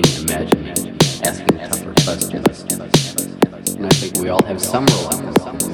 being imagined, asking tougher questions. And I think we all have some reluctance